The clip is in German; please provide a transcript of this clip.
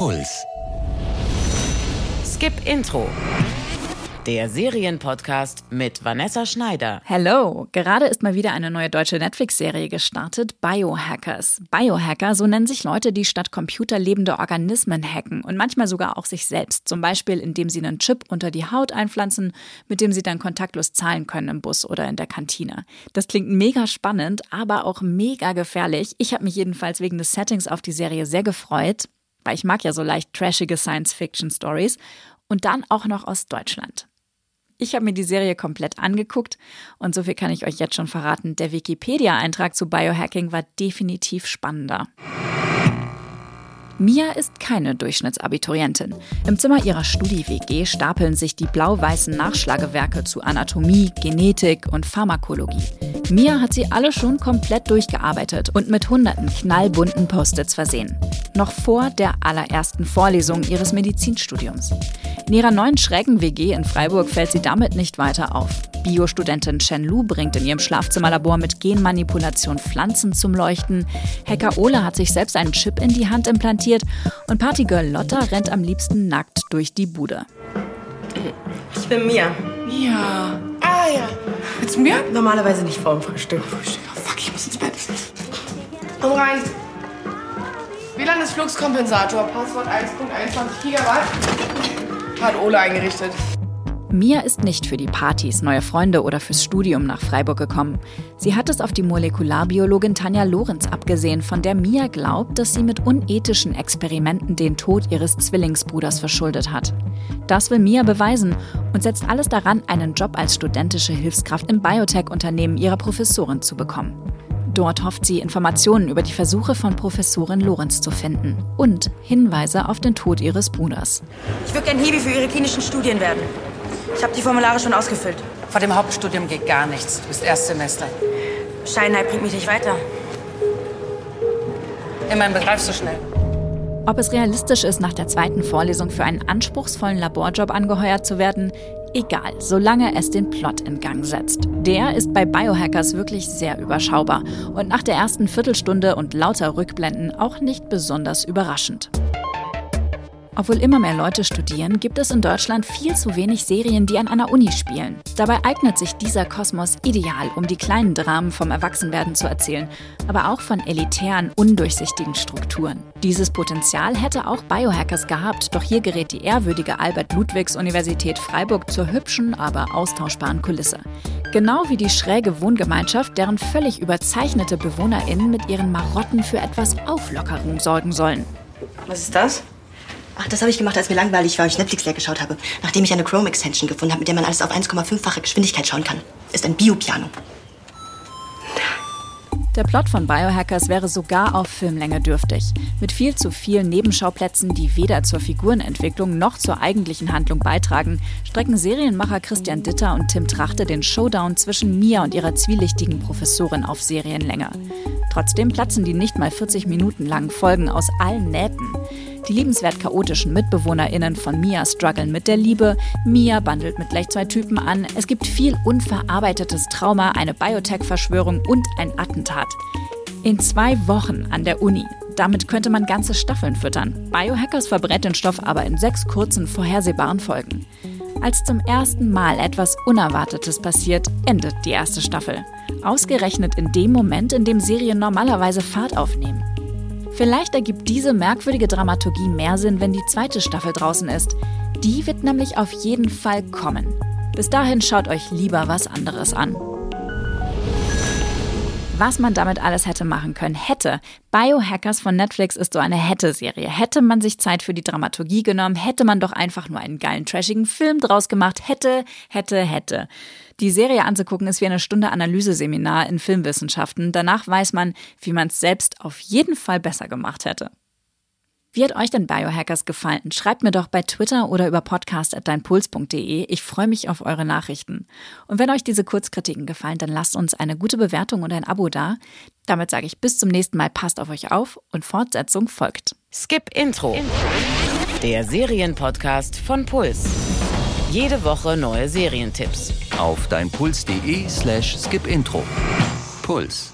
Puls. Skip Intro. Der Serienpodcast mit Vanessa Schneider. Hello! Gerade ist mal wieder eine neue deutsche Netflix-Serie gestartet, Biohackers. Biohacker, so nennen sich Leute, die statt Computer lebende Organismen hacken und manchmal sogar auch sich selbst. Zum Beispiel, indem sie einen Chip unter die Haut einpflanzen, mit dem sie dann kontaktlos zahlen können im Bus oder in der Kantine. Das klingt mega spannend, aber auch mega gefährlich. Ich habe mich jedenfalls wegen des Settings auf die Serie sehr gefreut, weil ich mag ja so leicht trashige Science-Fiction-Stories und dann auch noch aus Deutschland. Ich habe mir die Serie komplett angeguckt und so viel kann ich euch jetzt schon verraten. Der Wikipedia-Eintrag zu Biohacking war definitiv spannender. Mia ist keine Durchschnittsabiturientin. Im Zimmer ihrer Studi-WG stapeln sich die blau-weißen Nachschlagewerke zu Anatomie, Genetik und Pharmakologie. Mia hat sie alle schon komplett durchgearbeitet und mit hunderten knallbunten Post-its versehen. Noch vor der allerersten Vorlesung ihres Medizinstudiums. In ihrer neuen schrägen WG in Freiburg fällt sie damit nicht weiter auf. Biostudentin Chen Lu bringt in ihrem Schlafzimmerlabor mit Genmanipulation Pflanzen zum Leuchten. Hacker Ole hat sich selbst einen Chip in die Hand implantiert und Partygirl Lotta rennt am liebsten nackt durch die Bude. Ich bin Mia. Ja. Ah ja. Willst du mir? Normalerweise nicht vor dem Frühstück. Frühstück. Oh, fuck, ich muss ins Bett. Komm rein. WLAN ist Fluxkompensator. Passwort 1.21 Gigabyte. Hat Ole eingerichtet. Mia ist nicht für die Partys, neue Freunde oder fürs Studium nach Freiburg gekommen. Sie hat es auf die Molekularbiologin Tanja Lorenz abgesehen, von der Mia glaubt, dass sie mit unethischen Experimenten den Tod ihres Zwillingsbruders verschuldet hat. Das will Mia beweisen und setzt alles daran, einen Job als studentische Hilfskraft im Biotech-Unternehmen ihrer Professorin zu bekommen. Dort hofft sie, Informationen über die Versuche von Professorin Lorenz zu finden und Hinweise auf den Tod ihres Bruders. Ich würde gern Hiwi für Ihre klinischen Studien werden. Ich habe die Formulare schon ausgefüllt. Vor dem Hauptstudium geht gar nichts. Du bist Erstsemester. Scheinheit bringt mich nicht weiter. Immerhin begreifst du schnell. Ob es realistisch ist, nach der zweiten Vorlesung für einen anspruchsvollen Laborjob angeheuert zu werden, egal, solange es den Plot in Gang setzt. Der ist bei Biohackers wirklich sehr überschaubar und nach der ersten Viertelstunde und lauter Rückblenden auch nicht besonders überraschend. Obwohl immer mehr Leute studieren, gibt es in Deutschland viel zu wenig Serien, die an einer Uni spielen. Dabei eignet sich dieser Kosmos ideal, um die kleinen Dramen vom Erwachsenwerden zu erzählen, aber auch von elitären, undurchsichtigen Strukturen. Dieses Potenzial hätte auch Biohackers gehabt, doch hier gerät die ehrwürdige Albert-Ludwigs-Universität Freiburg zur hübschen, aber austauschbaren Kulisse. Genau wie die schräge Wohngemeinschaft, deren völlig überzeichnete BewohnerInnen mit ihren Marotten für etwas Auflockerung sorgen sollen. Was ist das? Ach, das habe ich gemacht, als mir langweilig war und ich Netflix leer geschaut habe. Nachdem ich eine Chrome-Extension gefunden habe, mit der man alles auf 1,5-fache Geschwindigkeit schauen kann. Ist ein Biopiano. Der Plot von Biohackers wäre sogar auf Filmlänge dürftig. Mit viel zu vielen Nebenschauplätzen, die weder zur Figurenentwicklung noch zur eigentlichen Handlung beitragen, strecken Serienmacher Christian Ditter und Tim Trachte den Showdown zwischen Mia und ihrer zwielichtigen Professorin auf Serienlänge. Trotzdem platzen die nicht mal 40 Minuten langen Folgen aus allen Nähten. Die liebenswert chaotischen MitbewohnerInnen von Mia strugglen mit der Liebe. Mia bandelt mit gleich zwei Typen an. Es gibt viel unverarbeitetes Trauma, eine Biotech-Verschwörung und ein Attentat. In zwei Wochen an der Uni. Damit könnte man ganze Staffeln füttern. Biohackers verbrät den Stoff aber in sechs kurzen, vorhersehbaren Folgen. Als zum ersten Mal etwas Unerwartetes passiert, endet die erste Staffel. Ausgerechnet in dem Moment, in dem Serien normalerweise Fahrt aufnehmen. Vielleicht ergibt diese merkwürdige Dramaturgie mehr Sinn, wenn die zweite Staffel draußen ist. Die wird nämlich auf jeden Fall kommen. Bis dahin schaut euch lieber was anderes an. Was man damit alles hätte machen können, hätte. Biohackers von Netflix ist so eine Hätte-Serie. Hätte man sich Zeit für die Dramaturgie genommen, hätte man doch einfach nur einen geilen, trashigen Film draus gemacht. Hätte, hätte, hätte. Die Serie anzugucken ist wie eine Stunde Analyseseminar in Filmwissenschaften. Danach weiß man, wie man es selbst auf jeden Fall besser gemacht hätte. Wie hat euch denn Biohackers gefallen? Schreibt mir doch bei Twitter oder über podcast.deinpuls.de. Ich freue mich auf eure Nachrichten. Und wenn euch diese Kurzkritiken gefallen, dann lasst uns eine gute Bewertung und ein Abo da. Damit sage ich bis zum nächsten Mal, passt auf euch auf und Fortsetzung folgt. Skip Intro. Der Serienpodcast von Puls. Jede Woche neue Serientipps. Auf deinpuls.de slash skipintro. Puls.